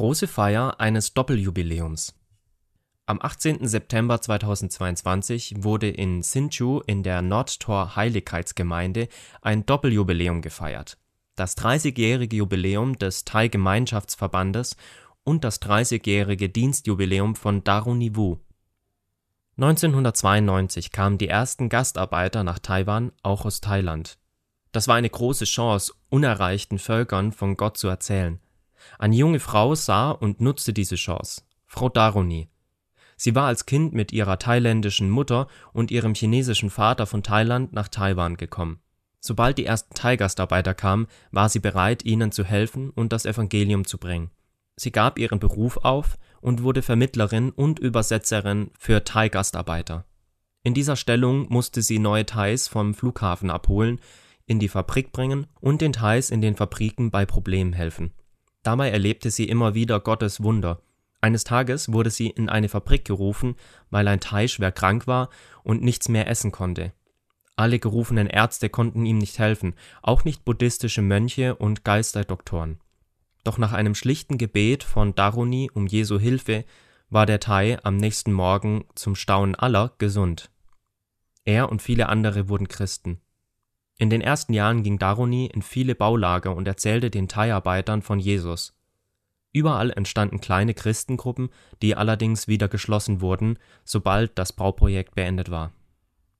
Große Feier eines Doppeljubiläums Am 18. September 2022 wurde in Hsinchu in der Nordtor-Heiligkeitsgemeinde ein Doppeljubiläum gefeiert: das 30-jährige Jubiläum des Thai-Gemeinschaftsverbandes und das 30-jährige Dienstjubiläum von Daruni Wu. 1992 kamen die ersten Gastarbeiter nach Taiwan, auch aus Thailand. Das war eine große Chance, unerreichten Völkern von Gott zu erzählen eine junge Frau sah und nutzte diese Chance, Frau Daroni. Sie war als Kind mit ihrer thailändischen Mutter und ihrem chinesischen Vater von Thailand nach Taiwan gekommen. Sobald die ersten Thai-Gastarbeiter kamen, war sie bereit, ihnen zu helfen und das Evangelium zu bringen. Sie gab ihren Beruf auf und wurde Vermittlerin und Übersetzerin für Thai-Gastarbeiter. In dieser Stellung musste sie neue Thais vom Flughafen abholen, in die Fabrik bringen und den Thais in den Fabriken bei Problemen helfen. Dabei erlebte sie immer wieder Gottes Wunder. Eines Tages wurde sie in eine Fabrik gerufen, weil ein Thai schwer krank war und nichts mehr essen konnte. Alle gerufenen Ärzte konnten ihm nicht helfen, auch nicht buddhistische Mönche und Geisterdoktoren. Doch nach einem schlichten Gebet von Daruni um Jesu Hilfe war der Thai am nächsten Morgen zum Staunen aller gesund. Er und viele andere wurden Christen. In den ersten Jahren ging Daruni in viele Baulager und erzählte den Thai-Arbeitern von Jesus. Überall entstanden kleine Christengruppen, die allerdings wieder geschlossen wurden, sobald das Bauprojekt beendet war.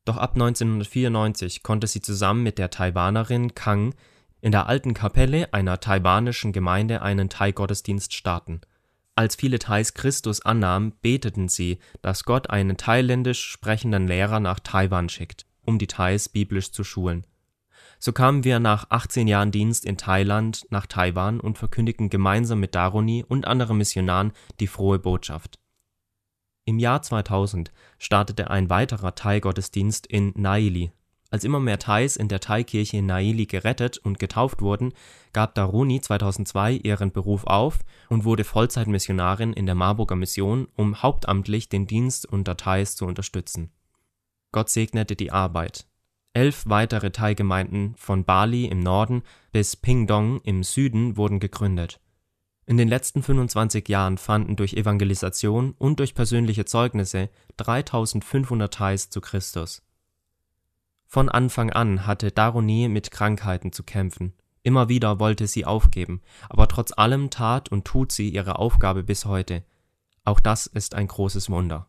Doch ab 1994 konnte sie zusammen mit der Taiwanerin Kang in der alten Kapelle einer taiwanischen Gemeinde einen Thai-Gottesdienst starten. Als viele Thais Christus annahmen, beteten sie, dass Gott einen thailändisch sprechenden Lehrer nach Taiwan schickt, um die Thais biblisch zu schulen so kamen wir nach 18 Jahren Dienst in Thailand nach Taiwan und verkündigten gemeinsam mit Daroni und anderen Missionaren die frohe Botschaft. Im Jahr 2000 startete ein weiterer Thai-Gottesdienst in Naili. Als immer mehr Thais in der Thai-Kirche in Naili gerettet und getauft wurden, gab Daruni 2002 ihren Beruf auf und wurde Vollzeitmissionarin in der Marburger Mission, um hauptamtlich den Dienst unter Thais zu unterstützen. Gott segnete die Arbeit Elf weitere Thai-Gemeinden von Bali im Norden bis Pingdong im Süden wurden gegründet. In den letzten 25 Jahren fanden durch Evangelisation und durch persönliche Zeugnisse 3500 Thais zu Christus. Von Anfang an hatte Daruni mit Krankheiten zu kämpfen. Immer wieder wollte sie aufgeben, aber trotz allem tat und tut sie ihre Aufgabe bis heute. Auch das ist ein großes Wunder